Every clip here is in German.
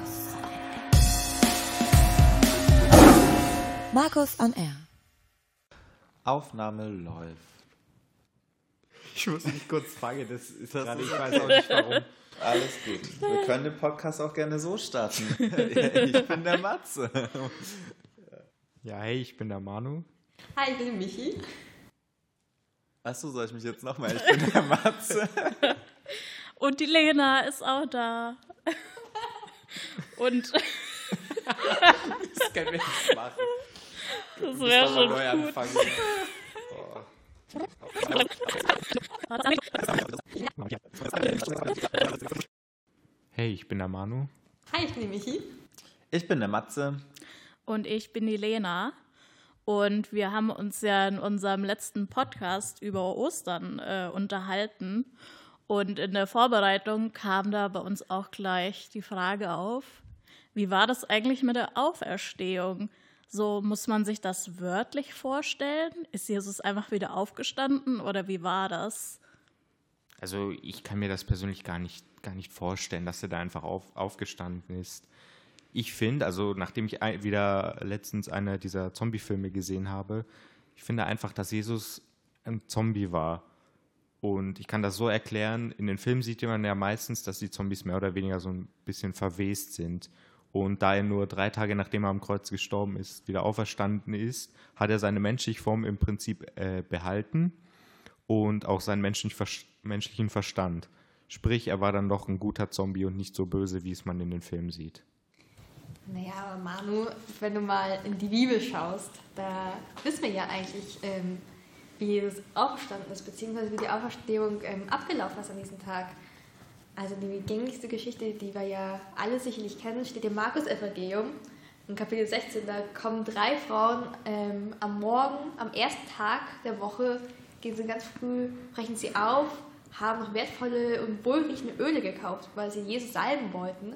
Markus on Air. Markus on Air. Aufnahme läuft. Ich muss mich kurz fangen, das ist Das gerade, ich weiß auch nicht warum. Alles gut. Wir können den Podcast auch gerne so starten. ich bin der Matze. Ja, hey, ich bin der Manu. Hi, ich bin Michi. Achso, soll ich mich jetzt nochmal? Ich bin der Matze. Und die Lena ist auch da. Und Das können wir jetzt machen. das wäre schon neu gut. anfangen. Hey, ich bin der Manu. Hi, ich bin Michi. Ich bin der Matze. Und ich bin die Lena. Und wir haben uns ja in unserem letzten Podcast über Ostern äh, unterhalten. Und in der Vorbereitung kam da bei uns auch gleich die Frage auf, wie war das eigentlich mit der Auferstehung? So muss man sich das wörtlich vorstellen? Ist Jesus einfach wieder aufgestanden oder wie war das? Also ich kann mir das persönlich gar nicht, gar nicht vorstellen, dass er da einfach auf, aufgestanden ist. Ich finde, also nachdem ich wieder letztens eine dieser Zombie-Filme gesehen habe, ich finde einfach, dass Jesus ein Zombie war. Und ich kann das so erklären, in den Filmen sieht man ja meistens, dass die Zombies mehr oder weniger so ein bisschen verwest sind. Und da er nur drei Tage nachdem er am Kreuz gestorben ist, wieder auferstanden ist, hat er seine menschliche Form im Prinzip äh, behalten und auch seinen menschlich, menschlichen Verstand. Sprich, er war dann doch ein guter Zombie und nicht so böse, wie es man in den Filmen sieht. Naja, aber Manu, wenn du mal in die Bibel schaust, da wissen wir ja eigentlich, ähm, wie Jesus aufgestanden ist, beziehungsweise wie die Auferstehung ähm, abgelaufen ist an diesem Tag. Also die gängigste Geschichte, die wir ja alle sicherlich kennen, steht im Markus-Evangelium. In Kapitel 16, da kommen drei Frauen ähm, am Morgen, am ersten Tag der Woche, gehen sie ganz früh, brechen sie auf, haben noch wertvolle und wohlriechende Öle gekauft, weil sie Jesus salben wollten.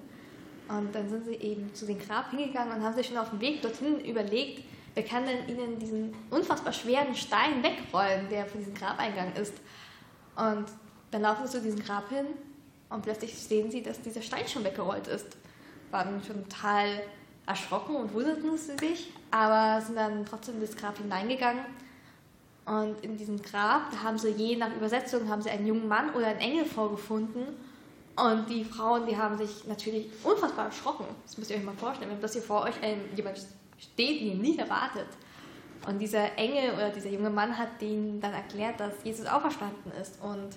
Und dann sind sie eben zu dem Grab hingegangen und haben sich schon auf dem Weg dorthin überlegt, wer kann denn ihnen diesen unfassbar schweren Stein wegrollen, der von diesem Grabeingang ist. Und dann laufen sie zu diesem Grab hin und plötzlich sehen sie, dass dieser Stein schon weggerollt ist. Waren schon total erschrocken und wunderten sie sich, aber sind dann trotzdem in das Grab hineingegangen. Und in diesem Grab, da haben sie je nach Übersetzung, haben sie einen jungen Mann oder einen Engel vorgefunden. Und die Frauen, die haben sich natürlich unfassbar erschrocken. Das müsst ihr euch mal vorstellen, wenn das hier vor euch ein, jemand steht, ihr nie erwartet. Und dieser Engel oder dieser junge Mann hat denen dann erklärt, dass Jesus auferstanden ist und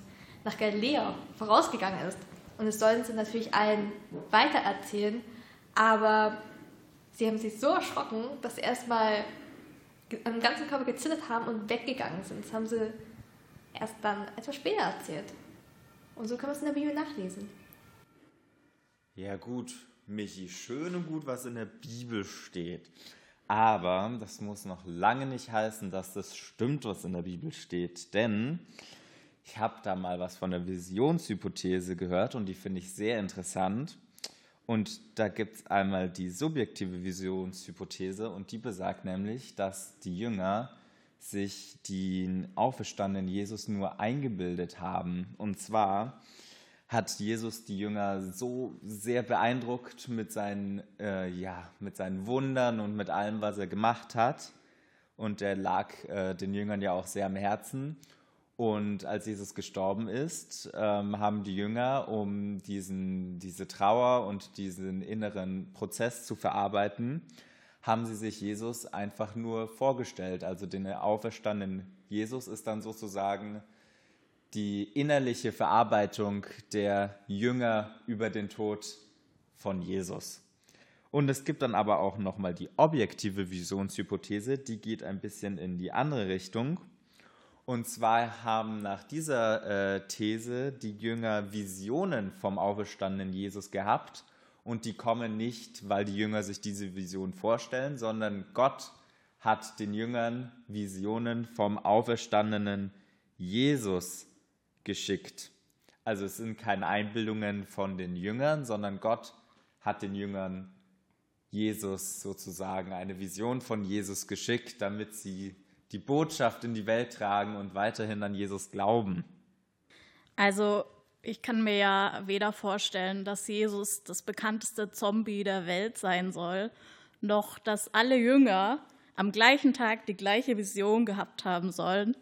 nach Galiläa vorausgegangen ist. Und es sollen sie natürlich allen weitererzählen, aber sie haben sich so erschrocken, dass sie erstmal am ganzen Körper gezittert haben und weggegangen sind. Das haben sie erst dann etwas später erzählt. Und so kann man es in der Bibel nachlesen. Ja gut, Michi, schön und gut, was in der Bibel steht. Aber das muss noch lange nicht heißen, dass das stimmt, was in der Bibel steht. Denn ich habe da mal was von der Visionshypothese gehört und die finde ich sehr interessant. Und da gibt es einmal die subjektive Visionshypothese und die besagt nämlich, dass die Jünger sich den auferstandenen Jesus nur eingebildet haben. Und zwar hat Jesus die Jünger so sehr beeindruckt mit seinen, äh, ja, mit seinen Wundern und mit allem, was er gemacht hat. Und er lag äh, den Jüngern ja auch sehr am Herzen. Und als Jesus gestorben ist, ähm, haben die Jünger, um diesen, diese Trauer und diesen inneren Prozess zu verarbeiten, haben sie sich Jesus einfach nur vorgestellt. Also den auferstandenen Jesus ist dann sozusagen die innerliche Verarbeitung der Jünger über den Tod von Jesus. Und es gibt dann aber auch nochmal die objektive Visionshypothese, die geht ein bisschen in die andere Richtung. Und zwar haben nach dieser äh, These die Jünger Visionen vom auferstandenen Jesus gehabt. Und die kommen nicht, weil die Jünger sich diese Vision vorstellen, sondern Gott hat den Jüngern Visionen vom auferstandenen Jesus geschickt. Also es sind keine Einbildungen von den Jüngern, sondern Gott hat den Jüngern Jesus sozusagen eine Vision von Jesus geschickt, damit sie die Botschaft in die Welt tragen und weiterhin an Jesus glauben. Also ich kann mir ja weder vorstellen, dass Jesus das bekannteste Zombie der Welt sein soll, noch dass alle Jünger am gleichen Tag die gleiche Vision gehabt haben sollen.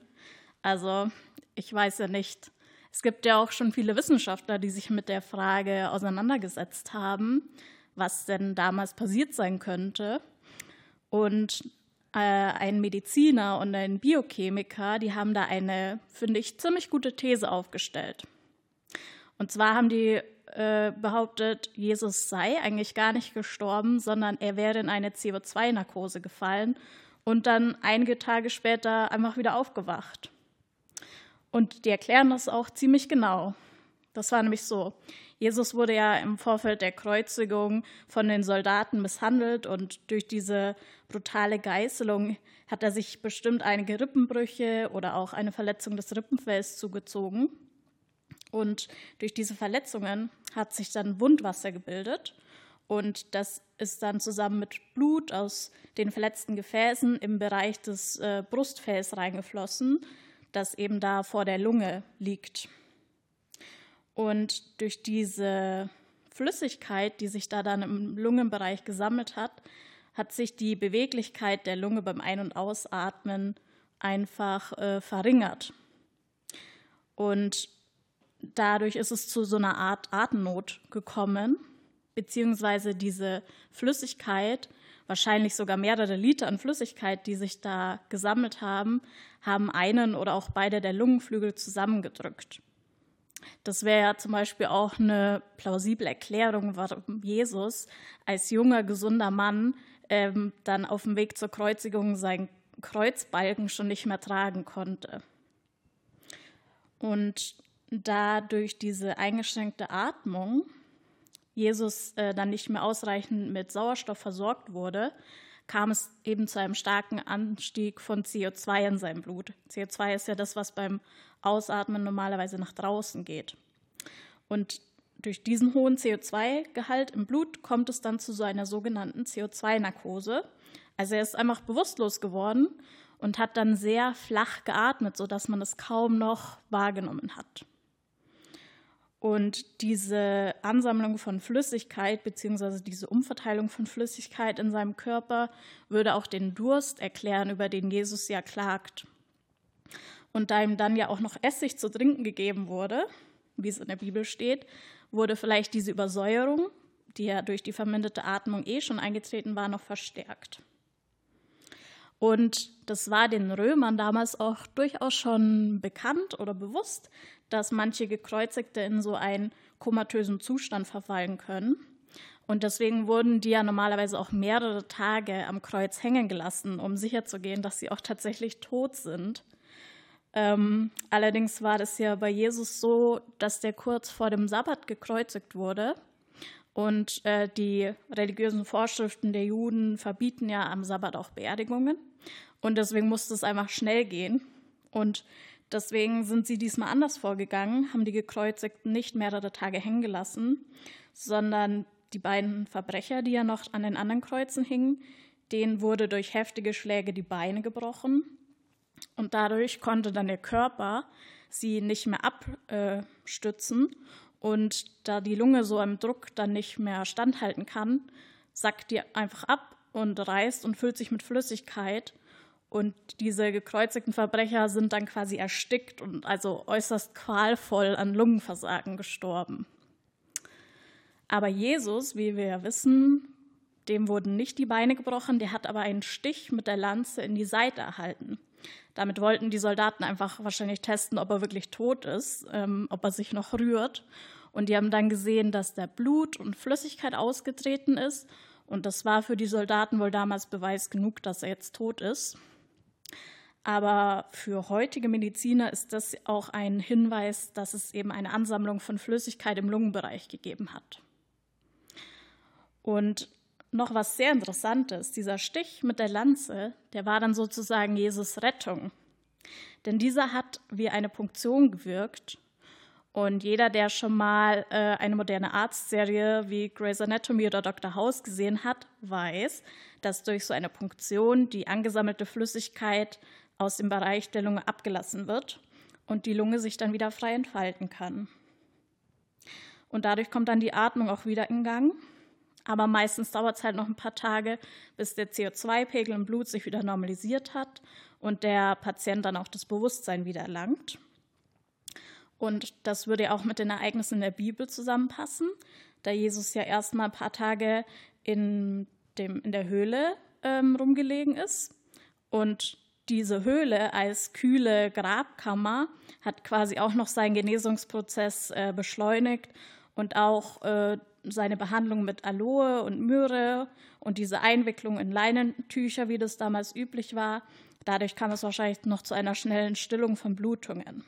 Also ich weiß ja nicht. Es gibt ja auch schon viele Wissenschaftler, die sich mit der Frage auseinandergesetzt haben, was denn damals passiert sein könnte. Und äh, ein Mediziner und ein Biochemiker, die haben da eine, finde ich, ziemlich gute These aufgestellt. Und zwar haben die äh, behauptet, Jesus sei eigentlich gar nicht gestorben, sondern er wäre in eine CO2-Narkose gefallen und dann einige Tage später einfach wieder aufgewacht. Und die erklären das auch ziemlich genau. Das war nämlich so. Jesus wurde ja im Vorfeld der Kreuzigung von den Soldaten misshandelt und durch diese brutale Geißelung hat er sich bestimmt einige Rippenbrüche oder auch eine Verletzung des Rippenfells zugezogen. Und durch diese Verletzungen hat sich dann Wundwasser gebildet. Und das ist dann zusammen mit Blut aus den verletzten Gefäßen im Bereich des äh, Brustfells reingeflossen, das eben da vor der Lunge liegt. Und durch diese Flüssigkeit, die sich da dann im Lungenbereich gesammelt hat, hat sich die Beweglichkeit der Lunge beim Ein- und Ausatmen einfach äh, verringert. Und dadurch ist es zu so einer Art Atemnot gekommen, beziehungsweise diese Flüssigkeit, wahrscheinlich sogar mehrere Liter an Flüssigkeit, die sich da gesammelt haben, haben einen oder auch beide der Lungenflügel zusammengedrückt. Das wäre ja zum Beispiel auch eine plausible Erklärung, warum Jesus als junger, gesunder Mann ähm, dann auf dem Weg zur Kreuzigung seinen Kreuzbalken schon nicht mehr tragen konnte. Und da durch diese eingeschränkte Atmung Jesus äh, dann nicht mehr ausreichend mit Sauerstoff versorgt wurde, kam es eben zu einem starken Anstieg von CO2 in seinem Blut. CO2 ist ja das, was beim Ausatmen normalerweise nach draußen geht. Und durch diesen hohen CO2-Gehalt im Blut kommt es dann zu so einer sogenannten CO2-Narkose. Also er ist einfach bewusstlos geworden und hat dann sehr flach geatmet, sodass man es kaum noch wahrgenommen hat. Und diese Ansammlung von Flüssigkeit bzw. diese Umverteilung von Flüssigkeit in seinem Körper würde auch den Durst erklären, über den Jesus ja klagt. Und da ihm dann ja auch noch Essig zu trinken gegeben wurde, wie es in der Bibel steht, wurde vielleicht diese Übersäuerung, die ja durch die verminderte Atmung eh schon eingetreten war, noch verstärkt. Und das war den Römern damals auch durchaus schon bekannt oder bewusst, dass manche Gekreuzigte in so einen komatösen Zustand verfallen können. Und deswegen wurden die ja normalerweise auch mehrere Tage am Kreuz hängen gelassen, um sicherzugehen, dass sie auch tatsächlich tot sind. Ähm, allerdings war es ja bei Jesus so, dass der kurz vor dem Sabbat gekreuzigt wurde. Und äh, die religiösen Vorschriften der Juden verbieten ja am Sabbat auch Beerdigungen. Und deswegen musste es einfach schnell gehen. Und Deswegen sind sie diesmal anders vorgegangen, haben die Gekreuzigten nicht mehrere Tage hängen gelassen, sondern die beiden Verbrecher, die ja noch an den anderen Kreuzen hingen, denen wurde durch heftige Schläge die Beine gebrochen. Und dadurch konnte dann der Körper sie nicht mehr abstützen. Und da die Lunge so im Druck dann nicht mehr standhalten kann, sackt die einfach ab und reißt und füllt sich mit Flüssigkeit und diese gekreuzigten Verbrecher sind dann quasi erstickt und also äußerst qualvoll an Lungenversagen gestorben. Aber Jesus, wie wir wissen, dem wurden nicht die Beine gebrochen, der hat aber einen Stich mit der Lanze in die Seite erhalten. Damit wollten die Soldaten einfach wahrscheinlich testen, ob er wirklich tot ist, ähm, ob er sich noch rührt. Und die haben dann gesehen, dass der Blut und Flüssigkeit ausgetreten ist. Und das war für die Soldaten wohl damals Beweis genug, dass er jetzt tot ist. Aber für heutige Mediziner ist das auch ein Hinweis, dass es eben eine Ansammlung von Flüssigkeit im Lungenbereich gegeben hat. Und noch was sehr Interessantes, dieser Stich mit der Lanze, der war dann sozusagen Jesus Rettung. Denn dieser hat wie eine Punktion gewirkt. Und jeder, der schon mal äh, eine moderne Arztserie wie Grey's Anatomy oder Dr. House gesehen hat, weiß, dass durch so eine Punktion die angesammelte Flüssigkeit aus dem Bereich der Lunge abgelassen wird und die Lunge sich dann wieder frei entfalten kann. und dadurch kommt dann die Atmung auch wieder in Gang. Aber meistens dauert es halt noch ein paar Tage, bis der CO2-Pegel im Blut sich wieder normalisiert hat und der Patient dann auch das Bewusstsein wieder erlangt. Und das würde ja auch mit den Ereignissen in der Bibel zusammenpassen, da Jesus ja erstmal ein paar Tage in, dem, in der Höhle ähm, rumgelegen ist. Und diese Höhle als kühle Grabkammer hat quasi auch noch seinen Genesungsprozess äh, beschleunigt und auch äh, seine Behandlung mit Aloe und Myrrhe und diese Einwicklung in Leinentücher, wie das damals üblich war. Dadurch kam es wahrscheinlich noch zu einer schnellen Stillung von Blutungen.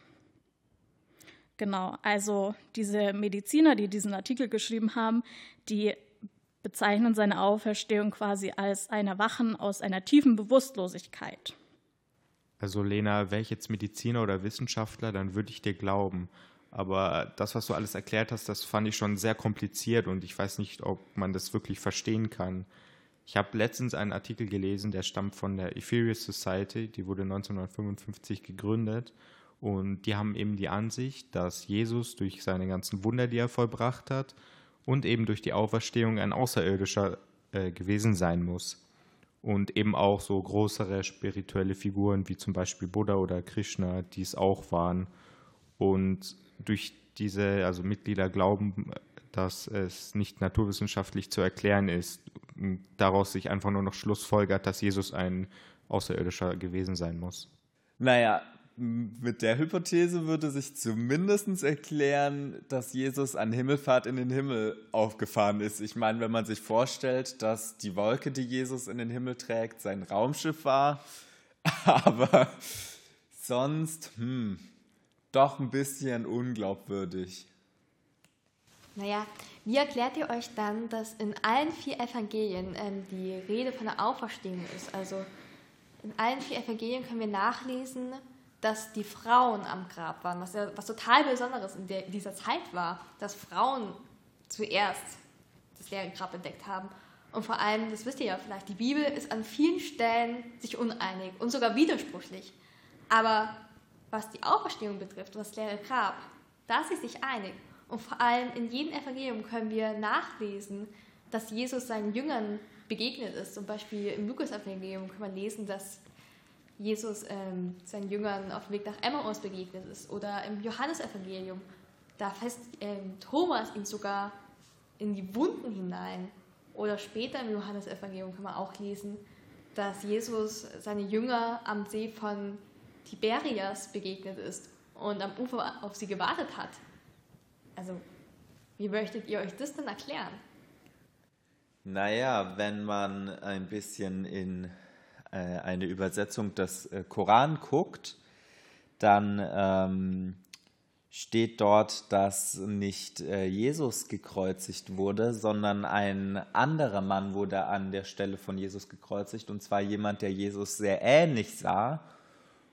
Genau, also diese Mediziner, die diesen Artikel geschrieben haben, die bezeichnen seine Auferstehung quasi als ein Erwachen aus einer tiefen Bewusstlosigkeit. Also Lena, wäre ich jetzt Mediziner oder Wissenschaftler, dann würde ich dir glauben. Aber das, was du alles erklärt hast, das fand ich schon sehr kompliziert und ich weiß nicht, ob man das wirklich verstehen kann. Ich habe letztens einen Artikel gelesen, der stammt von der Ethereal Society, die wurde 1955 gegründet und die haben eben die Ansicht, dass Jesus durch seine ganzen Wunder, die er vollbracht hat, und eben durch die Auferstehung ein Außerirdischer äh, gewesen sein muss. Und eben auch so größere spirituelle Figuren wie zum Beispiel Buddha oder Krishna, die es auch waren. Und durch diese, also Mitglieder glauben, dass es nicht naturwissenschaftlich zu erklären ist, daraus sich einfach nur noch Schlussfolgert, dass Jesus ein Außerirdischer gewesen sein muss. Naja, mit der Hypothese würde sich zumindest erklären, dass Jesus an Himmelfahrt in den Himmel aufgefahren ist. Ich meine, wenn man sich vorstellt, dass die Wolke, die Jesus in den Himmel trägt, sein Raumschiff war, aber sonst, hm, doch ein bisschen unglaubwürdig. Naja, wie erklärt ihr euch dann, dass in allen vier Evangelien ähm, die Rede von der Auferstehung ist? Also in allen vier Evangelien können wir nachlesen, dass die Frauen am Grab waren, was ja was total Besonderes in der, dieser Zeit war, dass Frauen zuerst das leere Grab entdeckt haben. Und vor allem, das wisst ihr ja vielleicht, die Bibel ist an vielen Stellen sich uneinig und sogar widersprüchlich. Aber was die Auferstehung betrifft und das leere Grab, da ist sie sich einig. Und vor allem in jedem Evangelium können wir nachlesen, dass Jesus seinen Jüngern begegnet ist. Zum Beispiel im Lukas-Evangelium kann man lesen, dass Jesus ähm, seinen Jüngern auf dem Weg nach Emmaus begegnet ist. Oder im Johannesevangelium, da fest ähm, Thomas ihn sogar in die Wunden hinein. Oder später im Johannesevangelium kann man auch lesen, dass Jesus seine Jünger am See von Tiberias begegnet ist und am Ufer auf sie gewartet hat. Also, wie möchtet ihr euch das denn erklären? Naja, wenn man ein bisschen in eine Übersetzung des äh, Koran guckt, dann ähm, steht dort, dass nicht äh, Jesus gekreuzigt wurde, sondern ein anderer Mann wurde an der Stelle von Jesus gekreuzigt, und zwar jemand, der Jesus sehr ähnlich sah.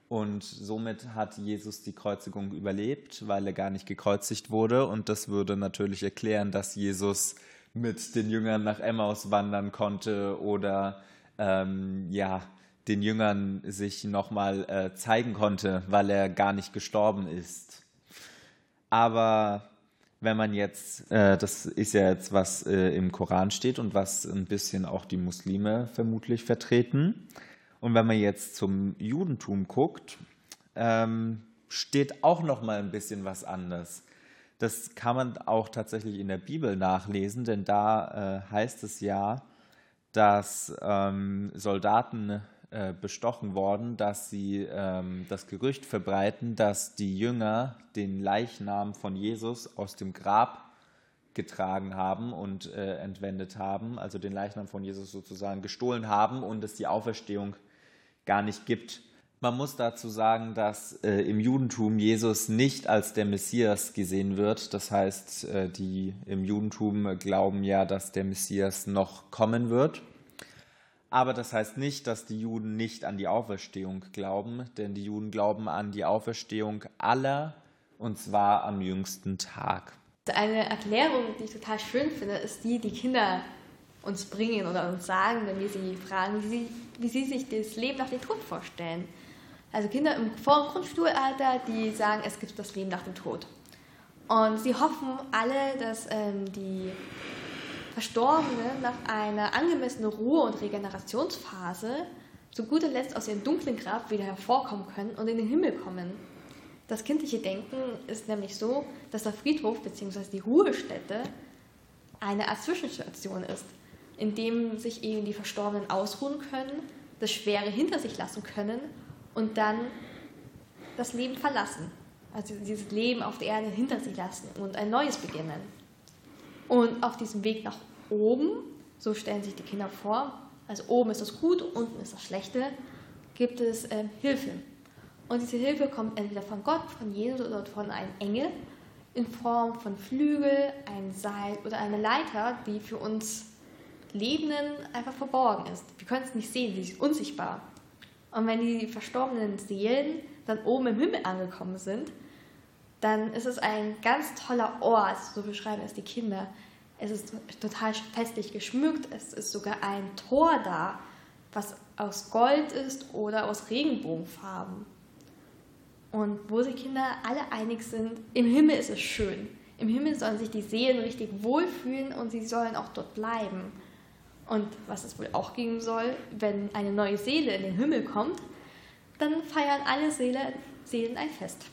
Und somit hat Jesus die Kreuzigung überlebt, weil er gar nicht gekreuzigt wurde. Und das würde natürlich erklären, dass Jesus mit den Jüngern nach Emmaus wandern konnte oder ähm, ja, den Jüngern sich nochmal äh, zeigen konnte, weil er gar nicht gestorben ist. Aber wenn man jetzt, äh, das ist ja jetzt, was äh, im Koran steht und was ein bisschen auch die Muslime vermutlich vertreten. Und wenn man jetzt zum Judentum guckt, ähm, steht auch noch mal ein bisschen was anderes. Das kann man auch tatsächlich in der Bibel nachlesen, denn da äh, heißt es ja, dass ähm, Soldaten äh, bestochen worden, dass sie ähm, das Gerücht verbreiten, dass die Jünger den Leichnam von Jesus aus dem Grab getragen haben und äh, entwendet haben, also den Leichnam von Jesus sozusagen gestohlen haben und es die Auferstehung gar nicht gibt. Man muss dazu sagen, dass äh, im Judentum Jesus nicht als der Messias gesehen wird. Das heißt, äh, die im Judentum glauben ja, dass der Messias noch kommen wird. Aber das heißt nicht, dass die Juden nicht an die Auferstehung glauben, denn die Juden glauben an die Auferstehung aller und zwar am jüngsten Tag. Eine Erklärung, die ich total schön finde, ist die, die Kinder uns bringen oder uns sagen, wenn wir sie fragen, wie sie, wie sie sich das Leben nach dem Tod vorstellen. Also Kinder im Vor- und Grundschulalter, die sagen, es gibt das Leben nach dem Tod. Und sie hoffen alle, dass ähm, die Verstorbenen nach einer angemessenen Ruhe- und Regenerationsphase zu guter Letzt aus ihrem dunklen Grab wieder hervorkommen können und in den Himmel kommen. Das kindliche Denken ist nämlich so, dass der Friedhof bzw. die Ruhestätte eine Art Zwischenstation ist, in dem sich eben die Verstorbenen ausruhen können, das Schwere hinter sich lassen können und dann das Leben verlassen. Also dieses Leben auf der Erde hinter sich lassen und ein neues beginnen. Und auf diesem Weg nach oben, so stellen sich die Kinder vor, also oben ist das Gute, unten ist das Schlechte, gibt es äh, Hilfe. Und diese Hilfe kommt entweder von Gott, von Jesus oder von einem Engel in Form von Flügel, ein Seil oder eine Leiter, die für uns Lebenden einfach verborgen ist. Wir können es nicht sehen, sie ist unsichtbar. Und wenn die verstorbenen Seelen dann oben im Himmel angekommen sind, dann ist es ein ganz toller Ort, so beschreiben es die Kinder. Es ist total festlich geschmückt, es ist sogar ein Tor da, was aus Gold ist oder aus Regenbogenfarben. Und wo sich Kinder alle einig sind, im Himmel ist es schön. Im Himmel sollen sich die Seelen richtig wohlfühlen und sie sollen auch dort bleiben. Und was es wohl auch geben soll, wenn eine neue Seele in den Himmel kommt, dann feiern alle Seele, Seelen ein Fest.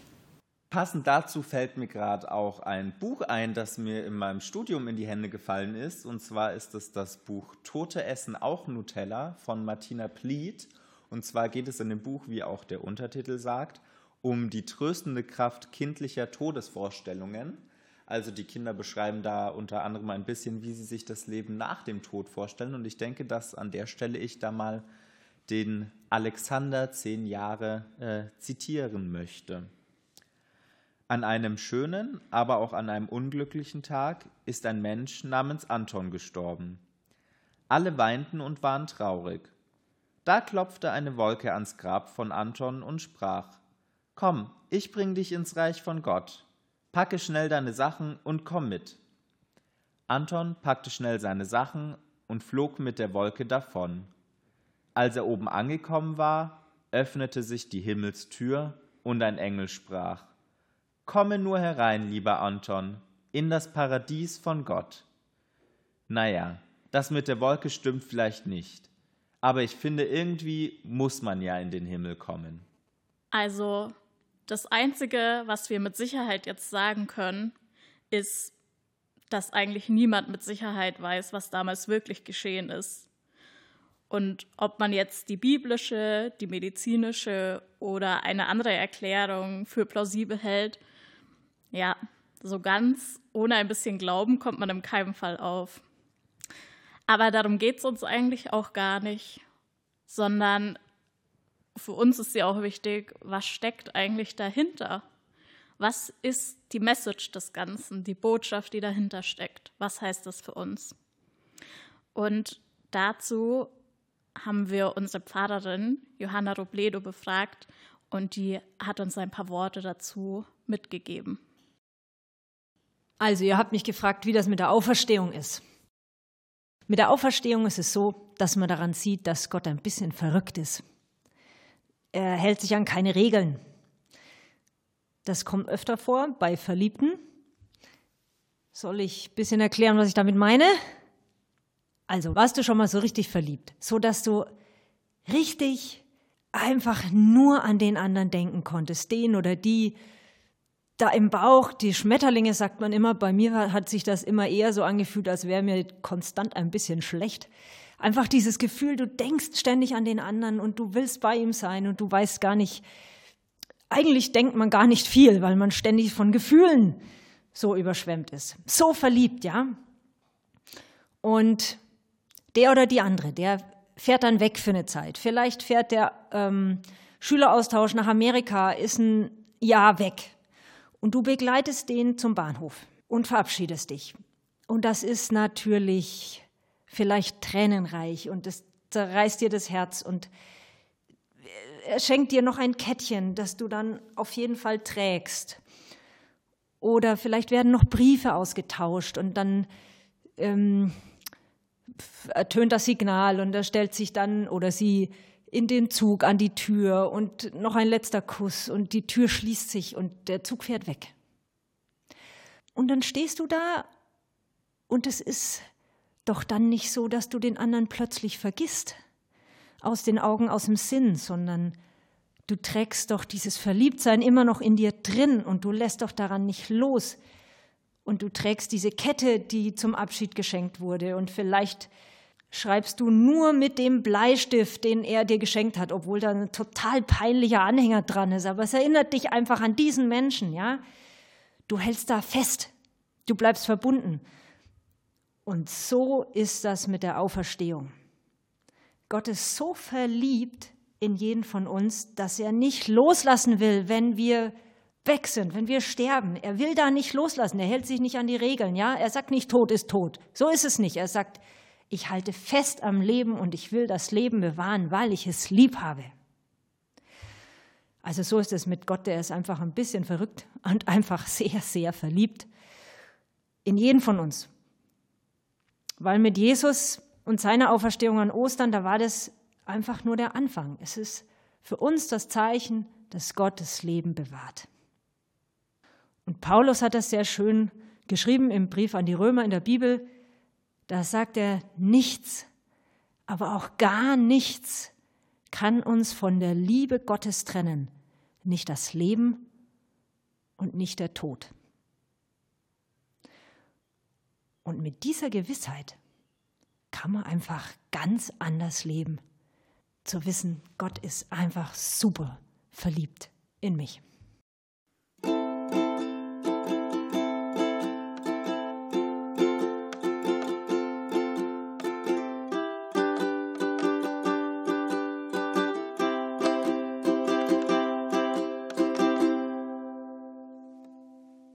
Passend dazu fällt mir gerade auch ein Buch ein, das mir in meinem Studium in die Hände gefallen ist. Und zwar ist es das Buch Tote essen auch Nutella von Martina Pliet. Und zwar geht es in dem Buch, wie auch der Untertitel sagt, um die tröstende Kraft kindlicher Todesvorstellungen. Also die Kinder beschreiben da unter anderem ein bisschen, wie sie sich das Leben nach dem Tod vorstellen. Und ich denke, dass an der Stelle ich da mal den Alexander, zehn Jahre, äh, zitieren möchte. An einem schönen, aber auch an einem unglücklichen Tag ist ein Mensch namens Anton gestorben. Alle weinten und waren traurig. Da klopfte eine Wolke ans Grab von Anton und sprach Komm, ich bring dich ins Reich von Gott. Packe schnell deine Sachen und komm mit. Anton packte schnell seine Sachen und flog mit der Wolke davon. Als er oben angekommen war, öffnete sich die Himmelstür und ein Engel sprach Komme nur herein, lieber Anton, in das Paradies von Gott. Naja, das mit der Wolke stimmt vielleicht nicht, aber ich finde, irgendwie muss man ja in den Himmel kommen. Also, das Einzige, was wir mit Sicherheit jetzt sagen können, ist, dass eigentlich niemand mit Sicherheit weiß, was damals wirklich geschehen ist. Und ob man jetzt die biblische, die medizinische oder eine andere Erklärung für plausibel hält, ja, so ganz ohne ein bisschen Glauben kommt man in keinem Fall auf. Aber darum geht es uns eigentlich auch gar nicht, sondern für uns ist ja auch wichtig, was steckt eigentlich dahinter? Was ist die Message des Ganzen, die Botschaft, die dahinter steckt? Was heißt das für uns? Und dazu haben wir unsere Pfarrerin Johanna Robledo befragt und die hat uns ein paar Worte dazu mitgegeben. Also, ihr habt mich gefragt, wie das mit der Auferstehung ist. Mit der Auferstehung ist es so, dass man daran sieht, dass Gott ein bisschen verrückt ist. Er hält sich an keine Regeln. Das kommt öfter vor bei Verliebten. Soll ich ein bisschen erklären, was ich damit meine? Also, warst du schon mal so richtig verliebt, so dass du richtig einfach nur an den anderen denken konntest, den oder die, da im Bauch, die Schmetterlinge, sagt man immer, bei mir hat sich das immer eher so angefühlt, als wäre mir konstant ein bisschen schlecht. Einfach dieses Gefühl, du denkst ständig an den anderen und du willst bei ihm sein und du weißt gar nicht, eigentlich denkt man gar nicht viel, weil man ständig von Gefühlen so überschwemmt ist. So verliebt, ja. Und der oder die andere, der fährt dann weg für eine Zeit. Vielleicht fährt der ähm, Schüleraustausch nach Amerika, ist ein Jahr weg. Und du begleitest den zum Bahnhof und verabschiedest dich. Und das ist natürlich vielleicht tränenreich und das zerreißt dir das Herz und er schenkt dir noch ein Kettchen, das du dann auf jeden Fall trägst. Oder vielleicht werden noch Briefe ausgetauscht und dann ähm, ertönt das Signal und er stellt sich dann oder sie in den Zug an die Tür und noch ein letzter Kuss und die Tür schließt sich und der Zug fährt weg. Und dann stehst du da und es ist doch dann nicht so, dass du den anderen plötzlich vergisst, aus den Augen, aus dem Sinn, sondern du trägst doch dieses Verliebtsein immer noch in dir drin und du lässt doch daran nicht los. Und du trägst diese Kette, die zum Abschied geschenkt wurde. Und vielleicht schreibst du nur mit dem Bleistift, den er dir geschenkt hat, obwohl da ein total peinlicher Anhänger dran ist. Aber es erinnert dich einfach an diesen Menschen, ja? Du hältst da fest. Du bleibst verbunden. Und so ist das mit der Auferstehung. Gott ist so verliebt in jeden von uns, dass er nicht loslassen will, wenn wir weg sind, wenn wir sterben. Er will da nicht loslassen. Er hält sich nicht an die Regeln. Ja, er sagt nicht, Tod ist tot. So ist es nicht. Er sagt, ich halte fest am Leben und ich will das Leben bewahren, weil ich es lieb habe. Also so ist es mit Gott. Der ist einfach ein bisschen verrückt und einfach sehr, sehr verliebt in jeden von uns. Weil mit Jesus und seiner Auferstehung an Ostern, da war das einfach nur der Anfang. Es ist für uns das Zeichen, dass Gott das Leben bewahrt. Und Paulus hat das sehr schön geschrieben im Brief an die Römer in der Bibel. Da sagt er, nichts, aber auch gar nichts kann uns von der Liebe Gottes trennen. Nicht das Leben und nicht der Tod. Und mit dieser Gewissheit kann man einfach ganz anders leben. Zu wissen, Gott ist einfach super verliebt in mich.